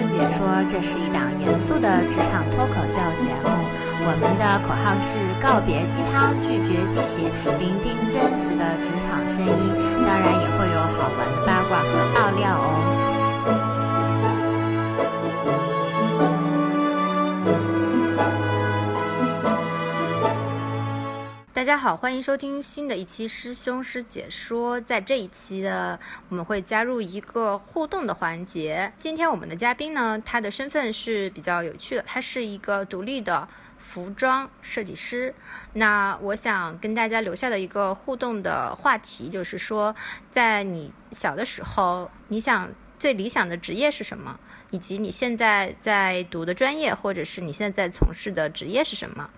师姐说，这是一档严肃的职场脱口秀节目。我们的口号是告别鸡汤，拒绝鸡血，聆听真实的职场声音。当然也会有好玩的八卦和爆料哦。大家好，欢迎收听新的一期师兄师姐说。在这一期的，我们会加入一个互动的环节。今天我们的嘉宾呢，他的身份是比较有趣的，他是一个独立的服装设计师。那我想跟大家留下的一个互动的话题，就是说，在你小的时候，你想最理想的职业是什么？以及你现在在读的专业，或者是你现在在从事的职业是什么？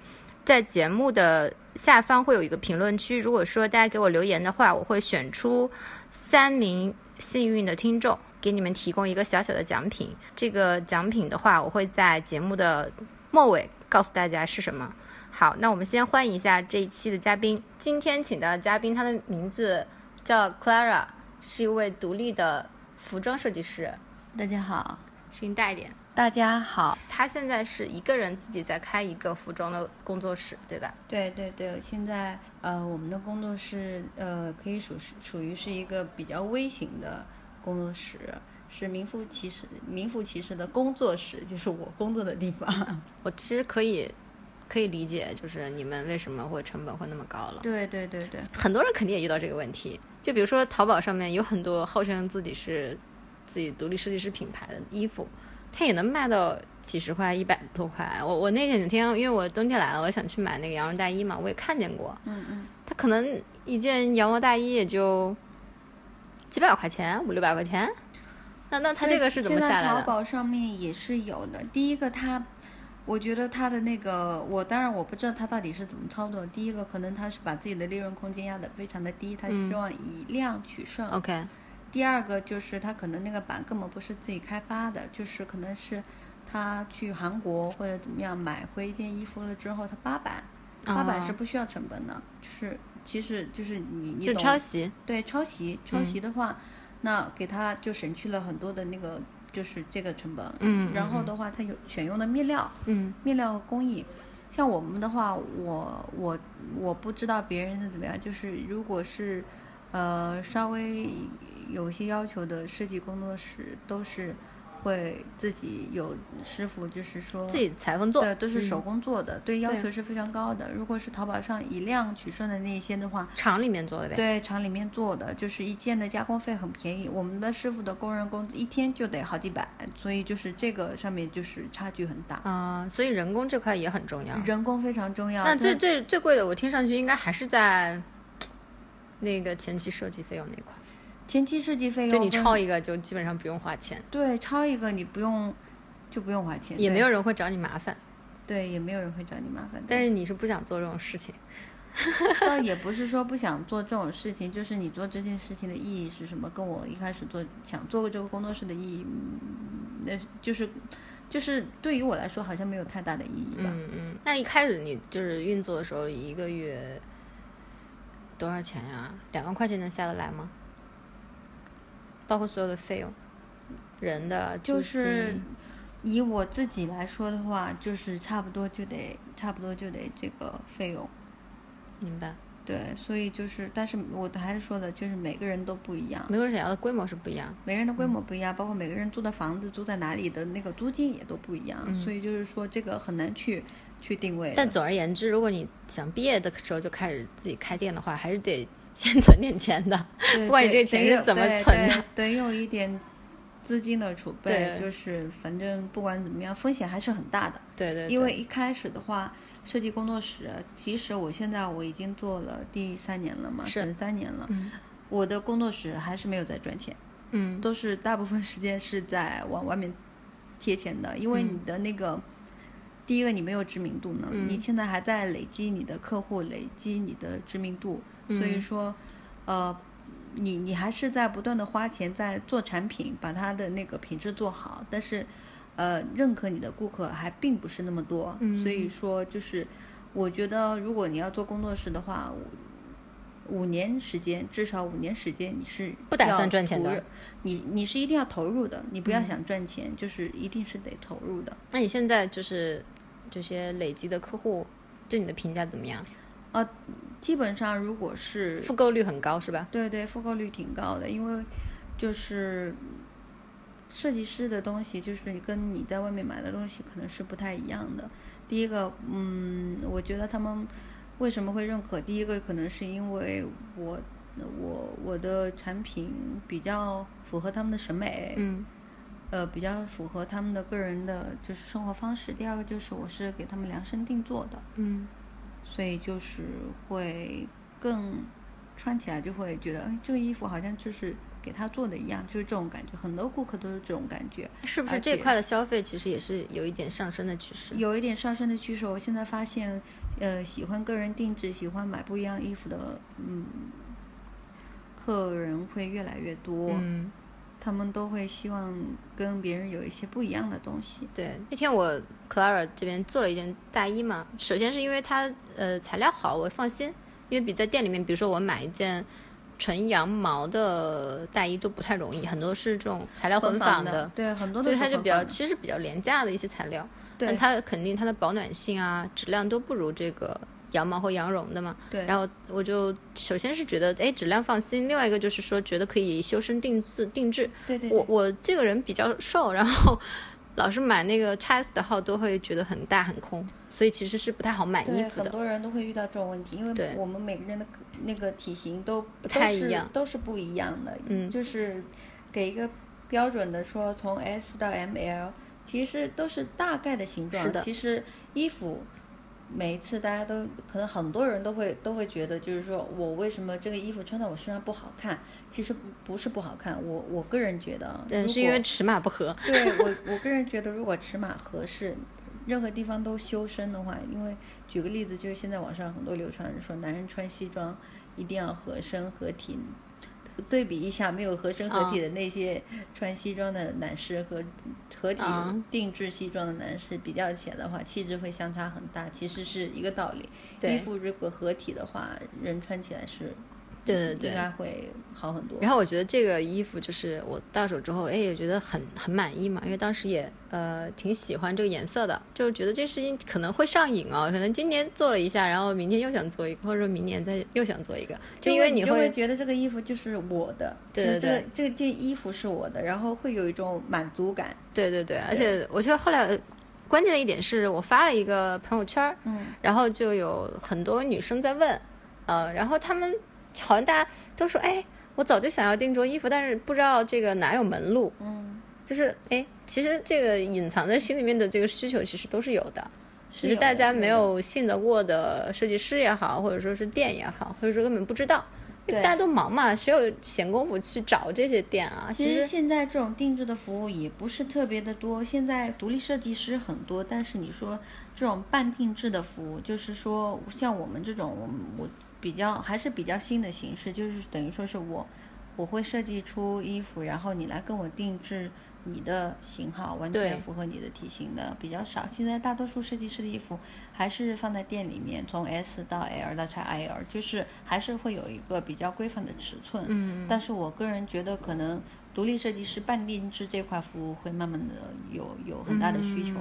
在节目的下方会有一个评论区，如果说大家给我留言的话，我会选出三名幸运的听众，给你们提供一个小小的奖品。这个奖品的话，我会在节目的末尾告诉大家是什么。好，那我们先欢迎一下这一期的嘉宾。今天请到的嘉宾，他的名字叫 Clara，是一位独立的服装设计师。大家好，声音大一点。大家好，他现在是一个人自己在开一个服装的工作室，对吧？对对对，现在呃，我们的工作室呃，可以属是属于是一个比较微型的工作室，是名副其实名副其实的工作室，就是我工作的地方。我其实可以可以理解，就是你们为什么会成本会那么高了。对对对对，很多人肯定也遇到这个问题，就比如说淘宝上面有很多号称自己是自己独立设计师品牌的衣服。它也能卖到几十块、一百多块。我我那两天，因为我冬天来了，我想去买那个羊绒大衣嘛，我也看见过。嗯嗯。它可能一件羊毛大衣也就几百块钱，五六百块钱。那那它这个是怎么下来的？淘宝上面也是有的。第一个，它，我觉得它的那个，我当然我不知道它到底是怎么操作。第一个，可能它是把自己的利润空间压得非常的低，他希望以量取胜。OK。第二个就是他可能那个版根本不是自己开发的，就是可能是他去韩国或者怎么样买回一件衣服了之后，他八版，八版是不需要成本的，就是其实就是你你懂？抄袭。对，抄袭，抄袭的话，那给他就省去了很多的那个就是这个成本。嗯。然后的话，他有选用的面料，嗯，面料工艺，像我们的话，我我我不知道别人是怎么样，就是如果是呃稍微。有些要求的设计工作室都是会自己有师傅，就是说自己裁缝做，对，都是手工做的，对，要求是非常高的。如果是淘宝上以量取胜的那些的话，厂里面做的呗，对，厂里面做的就是一件的加工费很便宜，我们的师傅的工人工资一天就得好几百，所以就是这个上面就是差距很大啊。所以人工这块也很重要，人工非常重要。那最最最贵的，我听上去应该还是在那个前期设计费用那块。前期设计费用，就你抄一个就基本上不用花钱。对，抄一个你不用，就不用花钱。也没有人会找你麻烦。对，也没有人会找你麻烦。但是你是不想做这种事情。倒 也不是说不想做这种事情，就是你做这件事情的意义是什么？跟我一开始做想做这个工作室的意义，那就是，就是对于我来说好像没有太大的意义吧。嗯嗯。那一开始你就是运作的时候，一个月多少钱呀？两万块钱能下得来吗？包括所有的费用，人的就是以我自己来说的话，就是差不多就得差不多就得这个费用。明白。对，所以就是，但是我还是说的，就是每个人都不一样，每个人想要的规模是不一样，每个人的规模不一样，包括每个人租的房子租在哪里的那个租金也都不一样，所以就是说这个很难去去定位。但总而言之，如果你想毕业的时候就开始自己开店的话，还是得。先存点钱的，不管你这个钱是怎么存的，得有一点资金的储备。就是反正不管怎么样，风险还是很大的。对对。因为一开始的话，设计工作室，其实我现在我已经做了第三年了嘛，整三年了。嗯。我的工作室还是没有在赚钱。嗯。都是大部分时间是在往外面贴钱的，因为你的那个，第一个你没有知名度呢，你现在还在累积你的客户，累积你的知名度。所以说，呃，你你还是在不断的花钱在做产品，把它的那个品质做好，但是，呃，认可你的顾客还并不是那么多。所以说，就是我觉得，如果你要做工作室的话，五年时间，至少五年时间，你是不打算赚钱的，你你是一定要投入的，你不嗯要想赚钱，就是一定是得投入的。那你现在就是这些累积的客户对你的评价怎么样？基本上如果是复购率很高是吧？对对，复购率挺高的，因为就是设计师的东西，就是跟你在外面买的东西可能是不太一样的。第一个，嗯，我觉得他们为什么会认可？第一个可能是因为我我我的产品比较符合他们的审美，嗯呃，比较符合他们的个人的就是生活方式。第二个就是我是给他们量身定做的，嗯所以就是会更穿起来就会觉得，哎，这个衣服好像就是给他做的一样，就是这种感觉。很多顾客都是这种感觉，是不是这块的消费其实也是有一点上升的趋势？有一点上升的趋势。我现在发现，呃，喜欢个人定制、喜欢买不一样衣服的，嗯，客人会越来越多。嗯，他们都会希望跟别人有一些不一样的东西。对。那天我 Clara 这边做了一件大衣嘛，首先是因为它呃材料好，我放心，因为比在店里面，比如说我买一件。纯羊毛的大衣都不太容易，很多是这种材料混纺的，对，很多所以它就比较其实比较廉价的一些材料，但对它肯定它的保暖性啊、质量都不如这个羊毛和羊绒的嘛。对，然后我就首先是觉得哎质量放心，另外一个就是说觉得可以修身定制定制。对对对我我这个人比较瘦，然后老是买那个 x S 的号都会觉得很大很空，所以其实是不太好买衣对，服的。很多人都会遇到这种问题，因为我们每个人的那个体型都不太一样都是不一样的。嗯就是给一个标准的说，从 S 到 ML，其实都是大概的形状。是的其实衣服每一次大家都可能很多人都会都会觉得，就是说我为什么这个衣服穿在我身上不好看？其实不不是不好看，我我个人觉得啊，嗯，是因为尺码不合。对我，我个人觉得，如果尺码合适，任何地方都修身的话，因为举个例子，就是现在网上很多流传说，男人穿西装一定要合身合体。对比一下没有合身合体的那些穿西装的男士和合体啊定制西装的男士比较起来的话，气质会相差很大。其实是一个道理。衣服如果合体的话，人穿起来是对对对应该会好很多。然后我觉得这个衣服就是我到手之后，哎，也觉得很很满意嘛，因为当时也呃挺喜欢这个颜色的，就是觉得这事情可能会上瘾哦，可能今年做了一下，然后明天又想做一个，或者说明年再又想做一个，就因为你就会会觉得这个衣服就是我的，对对对这个对这个件衣服是我的，然后会有一种满足感。对对对，而且我觉得后来呃关键的一点是我发了一个朋友圈儿，嗯，然后就有很多女生在问，呃，然后她们好像大家都说，哎，我早就想要定做衣服，但是不知道这个哪有门路，嗯，就是哎，其实这个隐藏在心里面的这个需求其实都是有的，只是大家没有信得过的设计师也好，或者说是店也好，或者说根本不知道，因为大家都忙嘛，谁有闲工夫去找这些店啊？其实现在这种定制的服务也不是特别的多，现在独立设计师很多，但是你说这种半定制的服务，就是说像我们这种，我我比较还是比较新的形式，就是等于说是我我会设计出衣服，然后你来跟我定制你的型号，完全符合你的体型的比较少。现在大多数设计师的衣服还是放在店里面，从 S 到 L 到 XL，就是还是会有一个比较规范的尺寸。嗯，但是我个人觉得，可能独立设计师半定制这块服务会慢慢的有有很大的需求。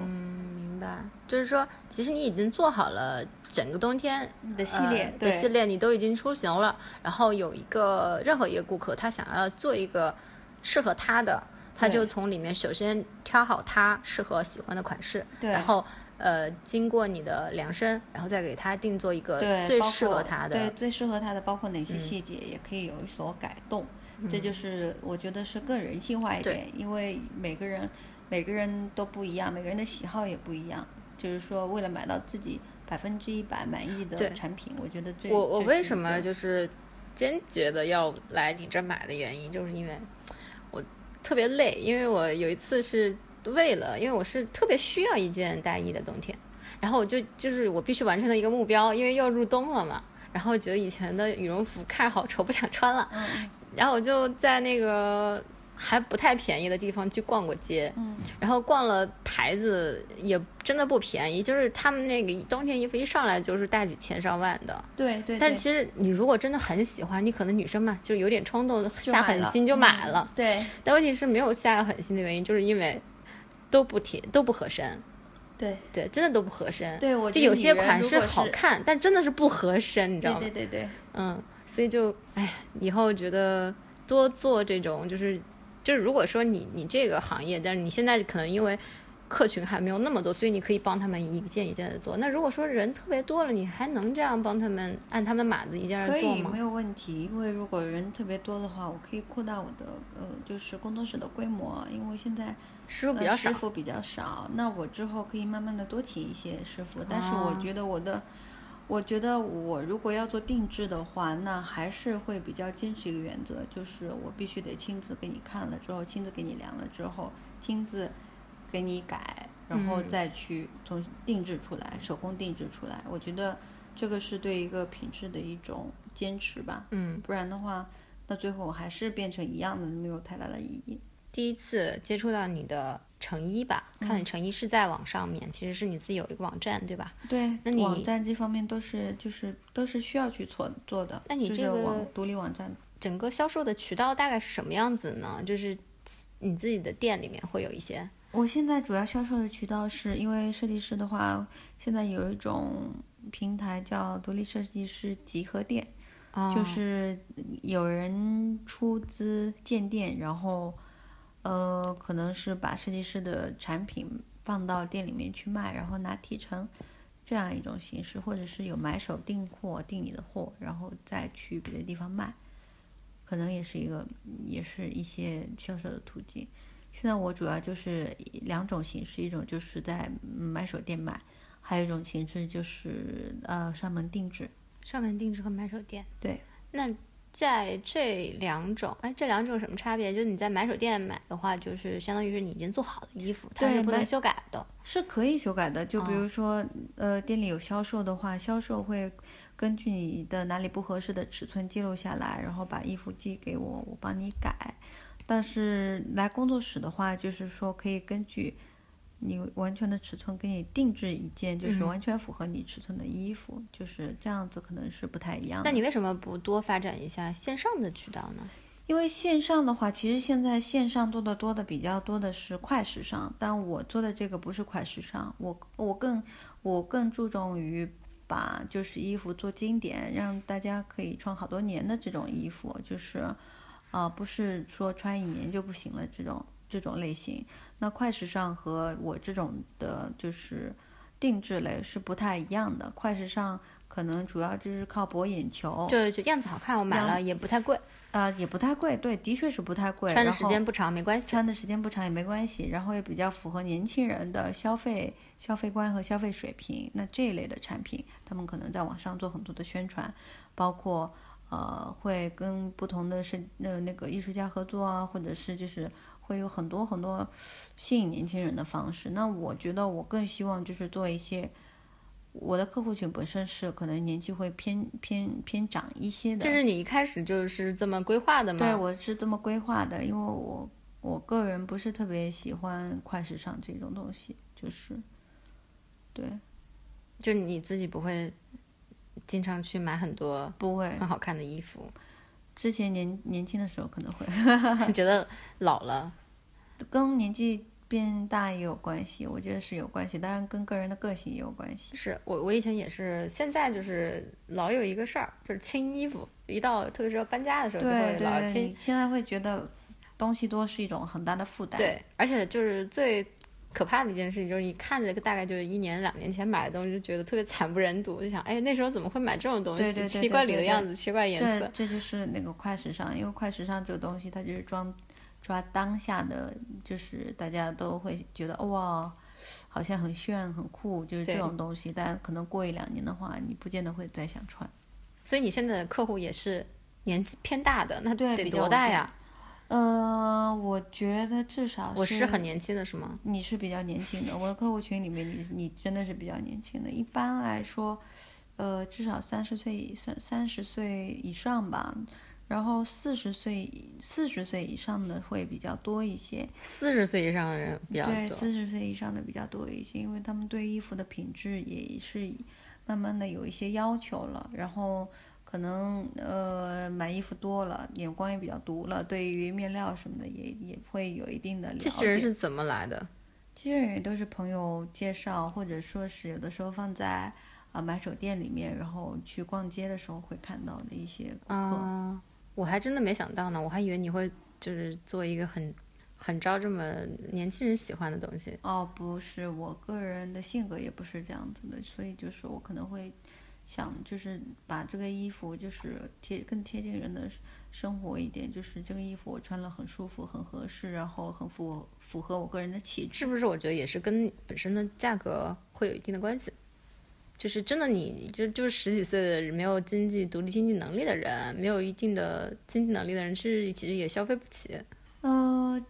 白，就是说，其实你已经做好了整个冬天你的系列的系列，你都已经出行了。然后有一个任何一个顾客，他想要做一个适合他的，他就从里面首先挑好他适合喜欢的款式，对然后呃经过你的量身，然后再给他定做一个，最适合他的。对，最适合他的包括哪些细节，也可以有所改动。这就是我觉得是更人性化一点，因为每个人每个人都不一样，每个人的喜好也不一样。就是说，为了买到自己百分之一百满意的产品，我觉得这我我为什么就是坚决的要来你这儿买的原因，就是因为我特别累，因为我有一次是为了，因为我是特别需要一件大衣的冬天，然后我就就是我必须完成的一个目标，因为要入冬了嘛，然后觉得以前的羽绒服看着好丑，不想穿了，嗯，然后我就在那个还不太便宜的地方去逛过街，嗯，然后逛了牌子也真的不便宜，就是他们那个冬天衣服一上来就是大几千上万的。对对。但其实你如果真的很喜欢，你可能女生嘛，就有点冲动，下狠心就买了。对。但问题是没有下狠心的原因，就是因为都不贴都不合身。对对，真的都不合身。对，我就有些款式好看，但真的是不合身，你知道吗？对对对对。嗯，所以就哎，以后觉得多做这种就是。就是如果说你你这个行业，但是你现在可能因为客群还没有那么多，所以你可以帮他们一件一件的做。那如果说人特别多了，你还能这样帮他们按他们的码子一件件做吗？可以，没有问题。因为如果人特别多的话，我可以扩大我的呃，就是工作室的规模。因为现在师傅比较少，师傅比较少，那我之后可以慢慢的多请一些师傅。但是我觉得我的。我觉得我如果要做定制的话，那还是会比较坚持一个原则，就是我必须得亲自给你看了之后，亲自给你量了之后，亲自给你改，然后再去从定制出来，手工定制出来。我觉得这个是对一个品质的一种坚持吧。嗯，不然的话，那最后还是变成一样的，没有太大的意义。第一次接触到你的成衣吧，看你成衣是在网上面，其实是你自己有一个网站，对吧？对，那你网站这方面都是就是都是需要去做做的。那你这个网独立网站，整个销售的渠道大概是什么样子呢？就是你自己的店里面会有一些。我现在主要销售的渠道是因为设计师的话，现在有一种平台叫独立设计师集合店，就是有人出资建店，然后。呃，可能是把设计师的产品放到店里面去卖，然后拿提成，这样一种形式，或者是有买手订货订你的货，然后再去别的地方卖，可能也是一个，也是一些销售的途径。现在我主要就是两种形式，一种就是在买手店买，还有一种形式就是呃上门定制。上门定制和买手店。对。那。在这两种，哎，这两种有什么差别？就是你在买手店买的话，就是相当于是你已经做好的衣服，它是不能修改的。是可以修改的，就比如说，呃，店里有销售的话，销售会根据你的哪里不合适的尺寸记录下来，然后把衣服寄给我，我帮你改。但是来工作室的话，就是说可以根据。你完全的尺寸给你定制一件，就是完全符合你尺寸的衣服，就是这样子，可能是不太一样。那你为什么不多发展一下线上的渠道呢？因为线上的话，其实现在线上做的多的比较多的是快时尚，但我做的这个不是快时尚，我我更我更注重于把就是衣服做经典，让大家可以穿好多年的这种衣服，就是，啊，不是说穿一年就不行了这种。这种类型，那快时尚和我这种的，就是定制类是不太一样的。快时尚可能主要就是靠博眼球，就就样子好看，我买了也不太贵，呃，也不太贵，对，的确是不太贵。穿的时间不长没关系，穿的时间不长也没关系，然后也比较符合年轻人的消费消费观和消费水平。那这一类的产品，他们可能在网上做很多的宣传，包括呃，会跟不同的设那那个艺术家合作啊，或者是就是。会有很多很多吸引年轻人的方式。那我觉得我更希望就是做一些，我的客户群本身是可能年纪会偏偏偏长一些的。这是你一开始就是这么规划的吗？对，我是这么规划的，因为我我个人不是特别喜欢快时尚这种东西，就是对，就你自己不会经常去买很多不会很好看的衣服。之前年年轻的时候可能会 觉得老了，跟年纪变大也有关系，我觉得是有关系，当然跟个人的个性也有关系。是我我以前也是，现在就是老有一个事儿，就是清衣服，一到特别是要搬家的时候就会老清。现在会觉得东西多是一种很大的负担。对，而且就是最。可怕的一件事情就是，你看着大概就是一年两年前买的东西，就觉得特别惨不忍睹，就想，哎，那时候怎么会买这种东西？奇怪里的样子，奇怪颜色。这这就是那个快时尚，因为快时尚这个东西，它就是装抓当下的，就是大家都会觉得哇，好像很炫很酷，就是这种东西。但可能过一两年的话，你不见得会再想穿。所以你现在的客户也是年纪偏大的，那对得多大呀？呃，我觉得至少我是很年轻的，是吗？你是比较年轻的，我的客户群里面，你你真的是比较年轻的。一般来说，呃，至少三十岁以三三十岁以上吧。然后四十岁四十岁以上的会比较多一些，四十岁以上的人比较多。对，四十岁以上的比较多一些，因为他们对衣服的品质也是慢慢的有一些要求了，然后可能呃买衣服多了，眼光也比较毒了，对于面料什么的也也会有一定的了解。这些人是怎么来的？这些人也都是朋友介绍，或者说是有的时候放在啊买手店里面，然后去逛街的时候会看到的一些顾客。我还真的没想到呢，我还以为你会就是做一个很很招这么年轻人喜欢的东西。哦，不是，我个人的性格也不是这样子的，所以就是我可能会想，就是把这个衣服就是贴更贴近人的生活一点，就是这个衣服我穿了很舒服、很合适，然后很符符合我个人的气质。是不是？我觉得也是跟本身的价格会有一定的关系。就是真的，你就就是十几岁的没有经济独立经济能力的人，没有一定的经济能力的人，其实其实也消费不起。呃，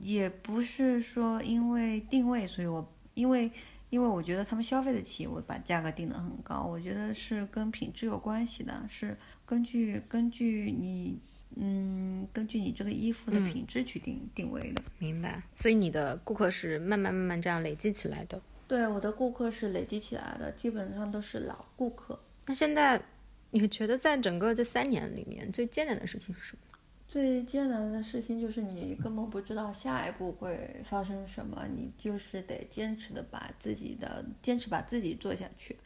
也不是说因为定位，所以我因为因为我觉得他们消费得起，我把价格定得很高。我觉得是跟品质有关系的，是根据根据你嗯根据你这个衣服的品质去定定位的。明白。所以你的顾客是慢慢慢慢这样累积起来的。对，我的顾客是累积起来的，基本上都是老顾客。那现在，你觉得在整个这三年里面最艰难的事情是什么？最艰难的事情就是你根本不知道下一步会发生什么，你就是得坚持的把自己的坚持把自己做下去，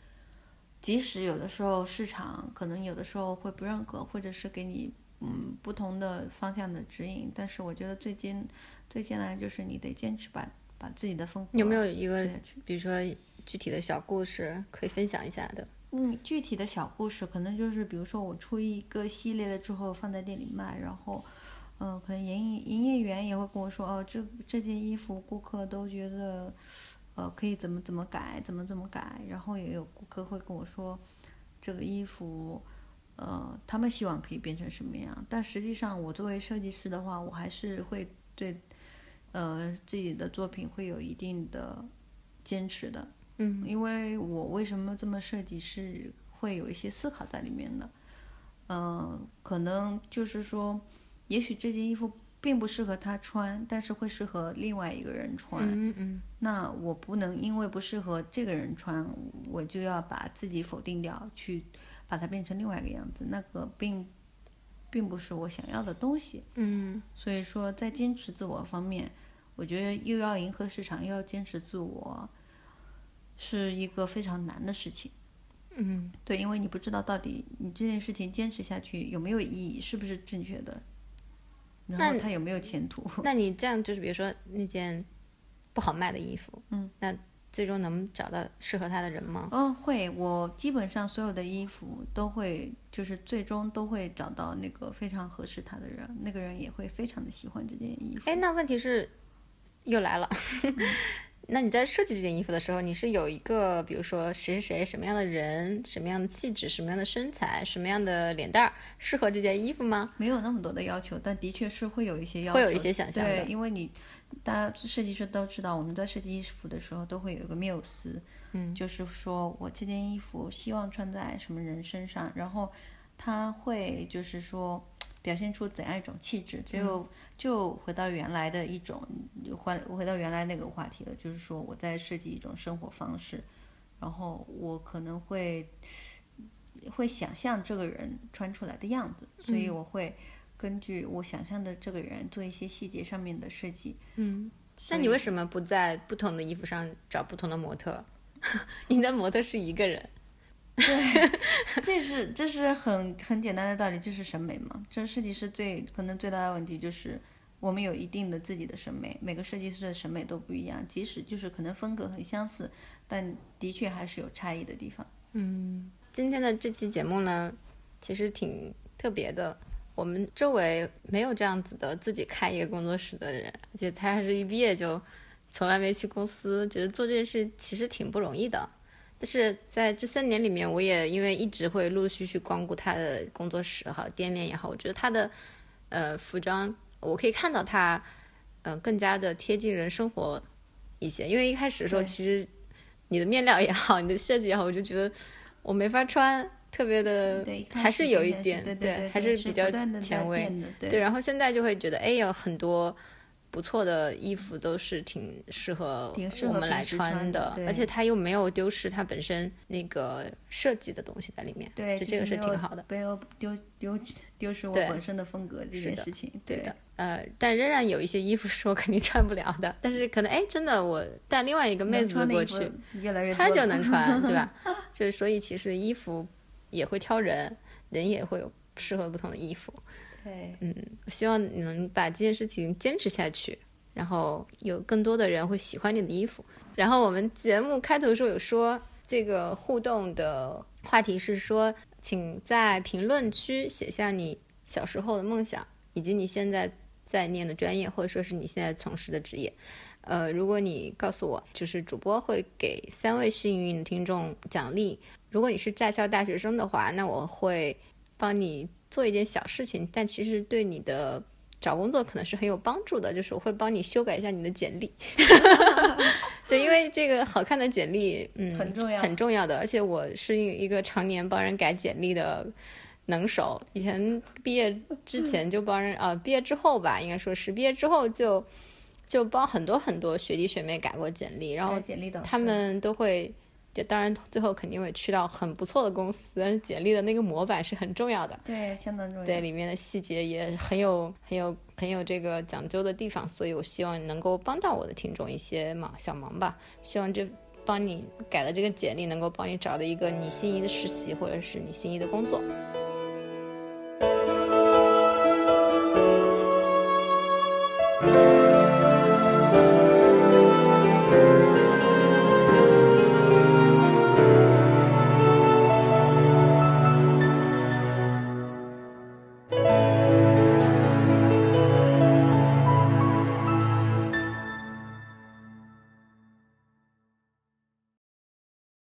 即使有的时候市场可能有的时候会不认可，或者是给你嗯不同的方向的指引，但是我觉得最艰最艰难的就是你得坚持把。把自己的风格有没有一个，比如说具体的小故事可以分享一下的？嗯，具体的小故事可能就是，比如说我出一个系列了之后放在店里卖，然后，嗯，可能营营业员也会跟我说，哦，这这件衣服顾客都觉得，呃，可以怎么怎么改，怎么怎么改，然后也有顾客会跟我说，这个衣服，呃，他们希望可以变成什么样，但实际上我作为设计师的话，我还是会对。呃，自己的作品会有一定的坚持的，嗯，因为我为什么这么设计是会有一些思考在里面的，嗯，可能就是说，也许这件衣服并不适合他穿，但是会适合另外一个人穿，嗯嗯，那我不能因为不适合这个人穿，我就要把自己否定掉，去把它变成另外一个样子，那个并并不是我想要的东西，嗯，所以说在坚持自我方面。我觉得又要迎合市场，又要坚持自我，是一个非常难的事情。嗯，对，因为你不知道到底你这件事情坚持下去有没有意义，是不是正确的，然后它有没有前途。那你这样就是，比如说那件不好卖的衣服，嗯，那最终能找到适合他的人吗？嗯，会。我基本上所有的衣服都会，就是最终都会找到那个非常合适他的人，那个人也会非常的喜欢这件衣服。哎，那问题是？又来了，那你在设计这件衣服的时候，你是有一个，比如说谁谁谁什么样的人，什么样的气质，什么样的身材，什么样的脸蛋儿适合这件衣服吗？没有那么多的要求，但的确是会有一些要求，会有一些想象的。对，因为你大家设计师都知道，我们在设计衣服的时候都会有一个缪斯，嗯，就是说我这件衣服希望穿在什么人身上，然后他会就是说。表现出怎样一种气质，就就回到原来的一种，回回到原来那个话题了，就是说我在设计一种生活方式，然后我可能会会想象这个人穿出来的样子，所以我会根据我想象的这个人做一些细节上面的设计。嗯，那你为什么不在不同的衣服上找不同的模特？你的模特是一个人。对，这是这是很很简单的道理，就是审美嘛。这设计师最可能最大的问题就是，我们有一定的自己的审美，每个设计师的审美都不一样，即使就是可能风格很相似，但的确还是有差异的地方。嗯，今天的这期节目呢，其实挺特别的，我们周围没有这样子的自己开一个工作室的人，而且他还是一毕业就从来没去公司，觉得做这件事其实挺不容易的。但是在这三年里面，我也因为一直会陆陆续续光顾他的工作室哈，店面也好，我觉得他的呃服装，我可以看到他嗯更加的贴近人生活一些。因为一开始的时候，其实你的面料也好，你的设计也好，我就觉得我没法穿。特别的，还是有一点，对对，还是比较前卫，对。然后现在就会觉得，哎，有很多不错的衣服都是挺适合我们来穿的，而且它又没有丢失它本身那个设计的东西在里面，对，这个是挺好的，没有丢丢丢失我本身的风格这件事情，对的。呃，但仍然有一些衣服是我肯定穿不了的，但是可能哎，真的我带另外一个妹子过去，她就能穿，对吧？就是所以其实衣服也会挑人，人也会有适合不同的衣服。嗯，希望你能把这件事情坚持下去，然后有更多的人会喜欢你的衣服。然后我们节目开头的时候有说，这个互动的话题是说，请在评论区写下你小时候的梦想，以及你现在。在念的专业，或者说是你现在从事的职业，呃，如果你告诉我，就是主播会给三位幸运听众奖励。如果你是在校大学生的话，那我会帮你做一件小事情，但其实对你的找工作可能是很有帮助的，就是我会帮你修改一下你的简历。就因为这个好看的简历，嗯，很重要，很重要的。而且我是一个常年帮人改简历的。能手，以前毕业之前就帮人，呃，毕业之后吧，应该说是毕业之后就就帮很多很多学弟学妹改过简历，然后他们都会，就当然最后肯定会去到很不错的公司，但是简历的那个模板是很重要的，对，相当重要，对，里面的细节也很有很有很有这个讲究的地方，所以我希望能够帮到我的听众一些忙小忙吧，希望这帮你改的这个简历能够帮你找到一个你心仪的实习或者是你心仪的工作。